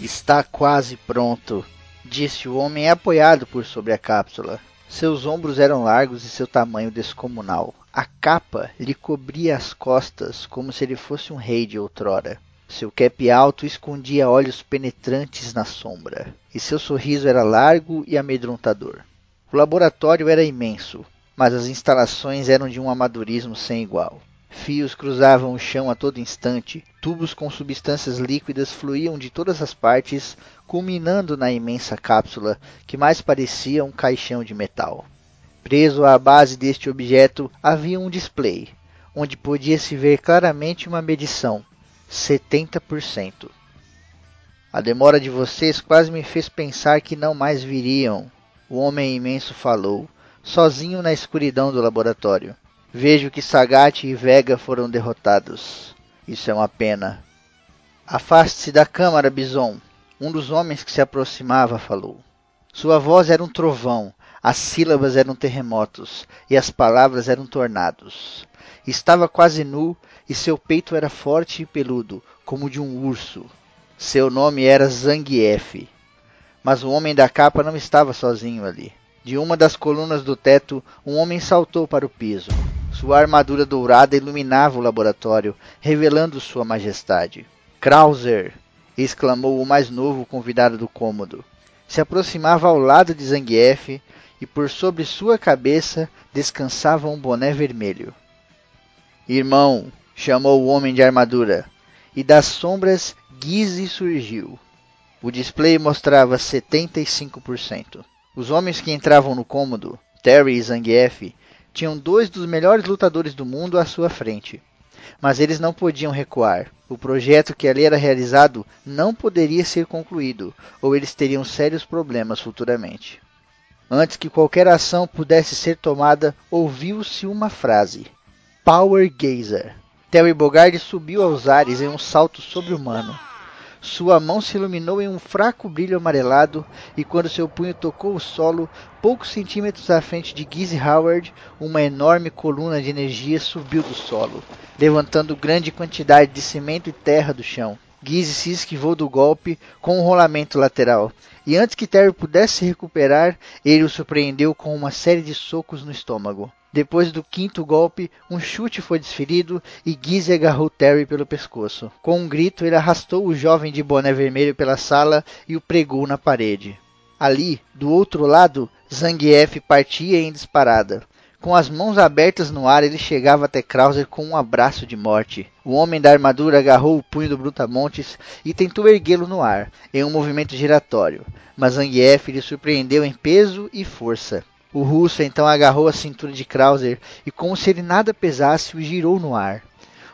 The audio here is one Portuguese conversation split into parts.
Está quase pronto, disse o homem apoiado por sobre a cápsula. Seus ombros eram largos e seu tamanho descomunal. A capa lhe cobria as costas como se ele fosse um rei de outrora. Seu cap alto escondia olhos penetrantes na sombra, e seu sorriso era largo e amedrontador. O laboratório era imenso, mas as instalações eram de um amadorismo sem igual. Fios cruzavam o chão a todo instante, tubos com substâncias líquidas fluíam de todas as partes, culminando na imensa cápsula que mais parecia um caixão de metal. Preso à base deste objeto havia um display, onde podia-se ver claramente uma medição: 70%. A demora de vocês quase me fez pensar que não mais viriam. O homem imenso falou, sozinho na escuridão do laboratório. Vejo que Sagat e Vega foram derrotados. Isso é uma pena. Afaste-se da câmara, Bison. Um dos homens que se aproximava falou. Sua voz era um trovão, as sílabas eram terremotos e as palavras eram tornados. Estava quase nu e seu peito era forte e peludo, como de um urso. Seu nome era Zangief. Mas o homem da capa não estava sozinho ali. De uma das colunas do teto, um homem saltou para o piso. Sua armadura dourada iluminava o laboratório, revelando sua majestade. Krauser! exclamou o mais novo convidado do cômodo. Se aproximava ao lado de Zangief e por sobre sua cabeça descansava um boné vermelho. Irmão! chamou o homem de armadura, e das sombras Gizzy surgiu. O display mostrava 75%. Os homens que entravam no cômodo, Terry e Zangief, tinham dois dos melhores lutadores do mundo à sua frente. Mas eles não podiam recuar. O projeto que ali era realizado não poderia ser concluído, ou eles teriam sérios problemas futuramente. Antes que qualquer ação pudesse ser tomada, ouviu-se uma frase: Power Gazer. Terry Bogard subiu aos ares em um salto sobre-humano. Sua mão se iluminou em um fraco brilho amarelado, e quando seu punho tocou o solo, poucos centímetros à frente de Gizzy Howard, uma enorme coluna de energia subiu do solo, levantando grande quantidade de cimento e terra do chão. Gizzy se esquivou do golpe com um rolamento lateral, e antes que Terry pudesse se recuperar, ele o surpreendeu com uma série de socos no estômago. Depois do quinto golpe, um chute foi desferido e Gizzy agarrou Terry pelo pescoço. Com um grito, ele arrastou o jovem de boné vermelho pela sala e o pregou na parede. Ali, do outro lado, Zangief partia em disparada. Com as mãos abertas no ar, ele chegava até Krauser com um abraço de morte. O homem da armadura agarrou o punho do Brutamontes e tentou erguê-lo no ar, em um movimento giratório, mas Zangief lhe surpreendeu em peso e força. O russo então agarrou a cintura de Krauser e, como se ele nada pesasse, o girou no ar.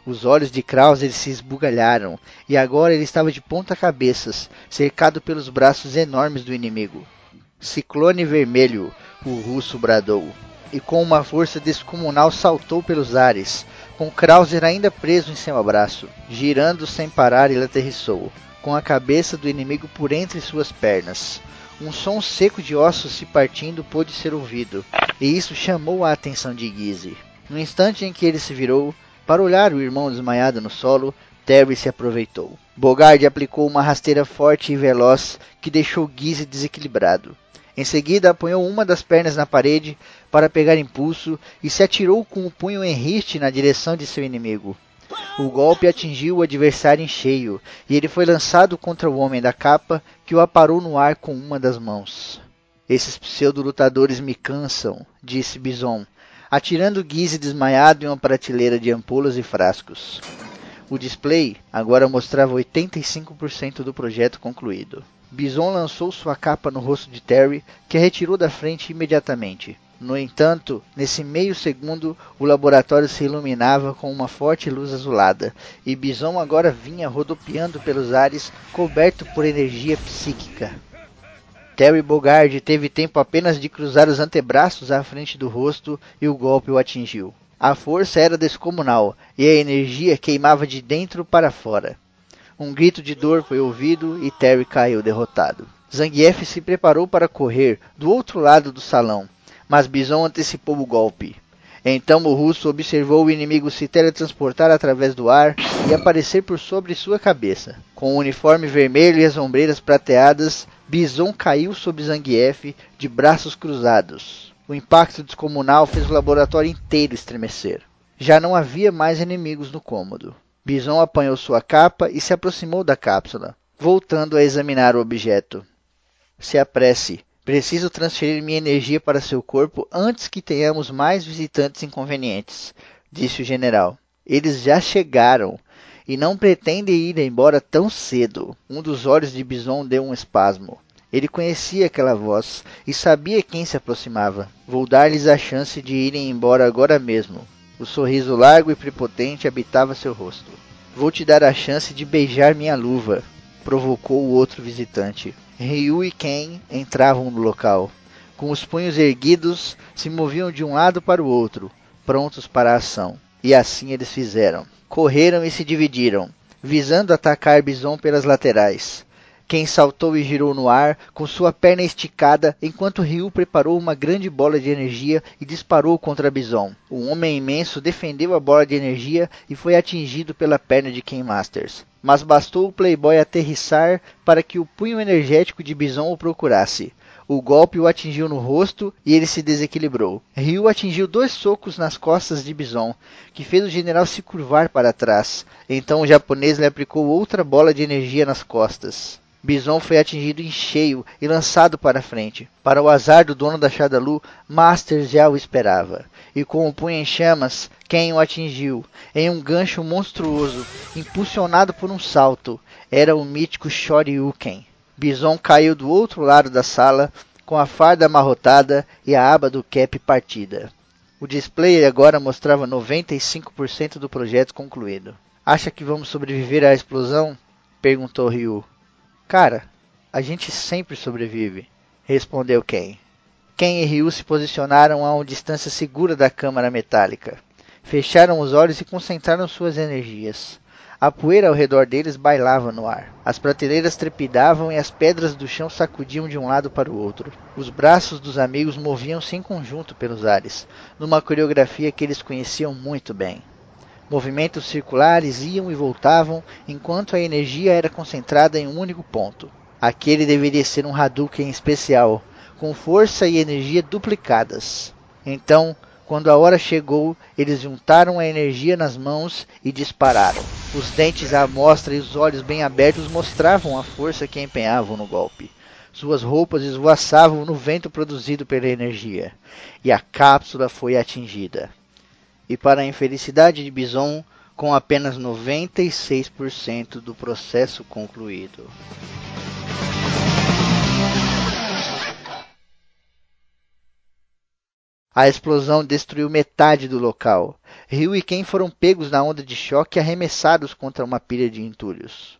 Os olhos de Krauser se esbugalharam e agora ele estava de ponta cabeças, cercado pelos braços enormes do inimigo. Ciclone vermelho, o russo bradou, e com uma força descomunal saltou pelos ares, com Krauser ainda preso em seu abraço. Girando sem parar, ele aterrissou, com a cabeça do inimigo por entre suas pernas. Um som seco de ossos se partindo pôde ser ouvido, e isso chamou a atenção de Gizzy. No instante em que ele se virou para olhar o irmão desmaiado no solo, Terry se aproveitou. Bogard aplicou uma rasteira forte e veloz que deixou Gizzy desequilibrado. Em seguida, apoiou uma das pernas na parede para pegar impulso e se atirou com o punho em riste na direção de seu inimigo. O golpe atingiu o adversário em cheio, e ele foi lançado contra o homem da capa, que o aparou no ar com uma das mãos. Esses pseudo-lutadores me cansam, disse Bison, atirando Gizzy desmaiado em uma prateleira de ampolas e frascos. O display agora mostrava 85% do projeto concluído. Bison lançou sua capa no rosto de Terry, que a retirou da frente imediatamente. No entanto, nesse meio segundo, o laboratório se iluminava com uma forte luz azulada, e Bison agora vinha rodopiando pelos ares, coberto por energia psíquica. Terry Bogard teve tempo apenas de cruzar os antebraços à frente do rosto e o golpe o atingiu. A força era descomunal e a energia queimava de dentro para fora. Um grito de dor foi ouvido e Terry caiu derrotado. Zangief se preparou para correr do outro lado do salão, mas Bison antecipou o golpe. Então o russo observou o inimigo se teletransportar através do ar e aparecer por sobre sua cabeça. Com o uniforme vermelho e as ombreiras prateadas, Bison caiu sobre Zangief de braços cruzados. O impacto descomunal fez o laboratório inteiro estremecer. Já não havia mais inimigos no cômodo. Bison apanhou sua capa e se aproximou da cápsula, voltando a examinar o objeto. Se apresse. Preciso transferir minha energia para seu corpo antes que tenhamos mais visitantes inconvenientes, disse o general. Eles já chegaram e não pretendem ir embora tão cedo. Um dos olhos de Bison deu um espasmo. Ele conhecia aquela voz e sabia quem se aproximava. Vou dar-lhes a chance de irem embora agora mesmo. O sorriso largo e prepotente habitava seu rosto. Vou te dar a chance de beijar minha luva, provocou o outro visitante. Ryu e Ken entravam no local. Com os punhos erguidos, se moviam de um lado para o outro, prontos para a ação. E assim eles fizeram. Correram e se dividiram, visando atacar Bison pelas laterais. Ken saltou e girou no ar, com sua perna esticada, enquanto Ryu preparou uma grande bola de energia e disparou contra Bison. O homem imenso defendeu a bola de energia e foi atingido pela perna de Ken Masters mas bastou o Playboy aterrissar para que o punho energético de Bison o procurasse. O golpe o atingiu no rosto e ele se desequilibrou. Ryu atingiu dois socos nas costas de Bison, que fez o general se curvar para trás. Então o japonês lhe aplicou outra bola de energia nas costas. Bison foi atingido em cheio e lançado para frente. Para o azar do dono da Shadalu, Masters já o esperava. E com o punho em chamas, quem o atingiu? Em um gancho monstruoso, impulsionado por um salto, era o mítico Shoryuken. Bison caiu do outro lado da sala, com a farda amarrotada e a aba do cap partida. O display agora mostrava 95% do projeto concluído. Acha que vamos sobreviver à explosão? perguntou Ryu. Cara, a gente sempre sobrevive, respondeu Ken. Ken e Ryu se posicionaram a uma distância segura da câmara metálica. Fecharam os olhos e concentraram suas energias. A poeira ao redor deles bailava no ar. As prateleiras trepidavam e as pedras do chão sacudiam de um lado para o outro. Os braços dos amigos moviam-se em conjunto pelos ares, numa coreografia que eles conheciam muito bem. Movimentos circulares iam e voltavam enquanto a energia era concentrada em um único ponto. Aquele deveria ser um Hadouken especial, com força e energia duplicadas. Então, quando a hora chegou, eles juntaram a energia nas mãos e dispararam. Os dentes à mostra e os olhos bem abertos mostravam a força que empenhavam no golpe. Suas roupas esvoaçavam no vento produzido pela energia, e a cápsula foi atingida e para a infelicidade de Bison, com apenas 96% do processo concluído. A explosão destruiu metade do local. Ryu e Ken foram pegos na onda de choque e arremessados contra uma pilha de entulhos.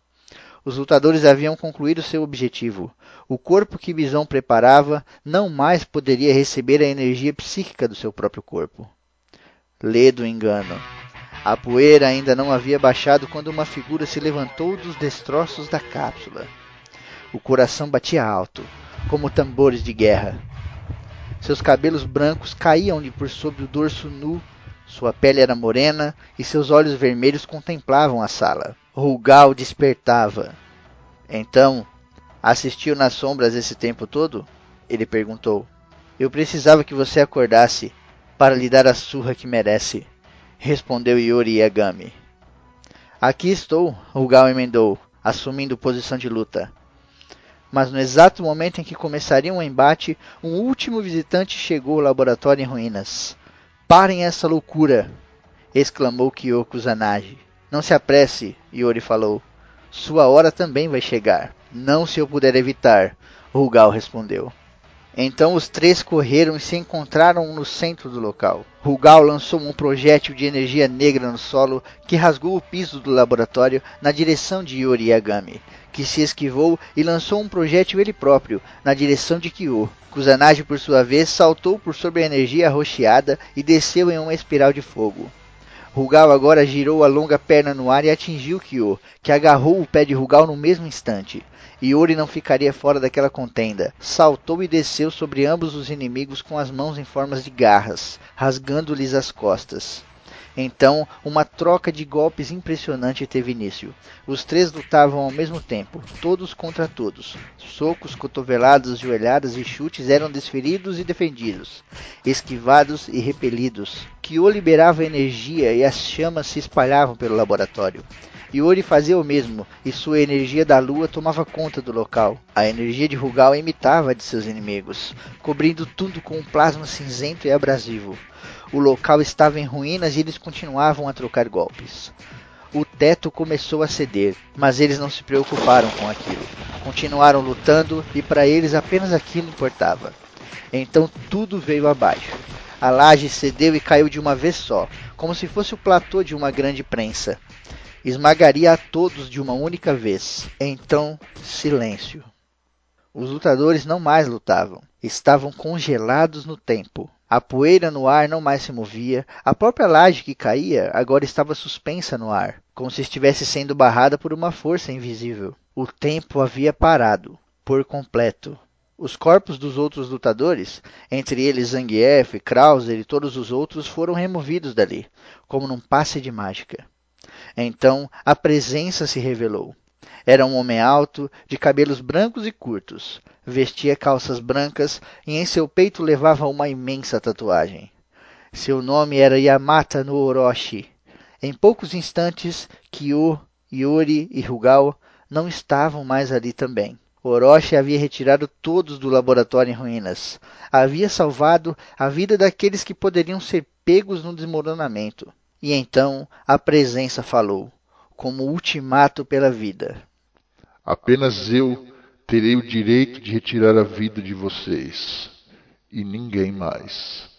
Os lutadores haviam concluído seu objetivo. O corpo que Bison preparava não mais poderia receber a energia psíquica do seu próprio corpo ledo engano. A poeira ainda não havia baixado quando uma figura se levantou dos destroços da cápsula. O coração batia alto, como tambores de guerra. Seus cabelos brancos caíam-lhe por sobre o dorso nu, sua pele era morena e seus olhos vermelhos contemplavam a sala. Rugal despertava. Então, assistiu nas sombras esse tempo todo? Ele perguntou. Eu precisava que você acordasse para lhe dar a surra que merece, respondeu Yori Yagami. Aqui estou, Rugal emendou, assumindo posição de luta. Mas no exato momento em que começaria um embate, um último visitante chegou ao laboratório em ruínas. Parem essa loucura! exclamou Kyoko Zanagi. Não se apresse, Yori falou. Sua hora também vai chegar. Não se eu puder evitar, Rugal respondeu. Então os três correram e se encontraram no centro do local. Rugal lançou um projétil de energia negra no solo que rasgou o piso do laboratório na direção de Yori Yagami, que se esquivou e lançou um projétil ele próprio na direção de Kyo. Kusanagi, por sua vez, saltou por sobre a energia arroxeada e desceu em uma espiral de fogo. Rugal agora girou a longa perna no ar e atingiu Kyo, que agarrou o pé de Rugal no mesmo instante. Iori não ficaria fora daquela contenda. Saltou e desceu sobre ambos os inimigos com as mãos em formas de garras, rasgando-lhes as costas. Então, uma troca de golpes impressionante teve início. Os três lutavam ao mesmo tempo, todos contra todos. Socos, cotoveladas, joelhadas e chutes eram desferidos e defendidos, esquivados e repelidos. Kyo liberava energia e as chamas se espalhavam pelo laboratório. Yuri fazia o mesmo, e sua energia da lua tomava conta do local. A energia de Rugal imitava a de seus inimigos, cobrindo tudo com um plasma cinzento e abrasivo. O local estava em ruínas e eles continuavam a trocar golpes. O teto começou a ceder, mas eles não se preocuparam com aquilo. Continuaram lutando e para eles apenas aquilo importava. Então tudo veio abaixo. A laje cedeu e caiu de uma vez só, como se fosse o platô de uma grande prensa esmagaria a todos de uma única vez. Então, silêncio. Os lutadores não mais lutavam, estavam congelados no tempo. A poeira no ar não mais se movia, a própria laje que caía agora estava suspensa no ar, como se estivesse sendo barrada por uma força invisível. O tempo havia parado, por completo. Os corpos dos outros lutadores, entre eles Zangief, Krauser e todos os outros, foram removidos dali, como num passe de mágica. Então a presença se revelou. Era um homem alto, de cabelos brancos e curtos. Vestia calças brancas e em seu peito levava uma imensa tatuagem. Seu nome era Yamata no Orochi. Em poucos instantes, Kyo, Yuri e Rugal não estavam mais ali também. Orochi havia retirado todos do laboratório em ruínas. Havia salvado a vida daqueles que poderiam ser pegos no desmoronamento. E então a presença falou, como ultimato pela vida. Apenas eu terei o direito de retirar a vida de vocês, e ninguém mais.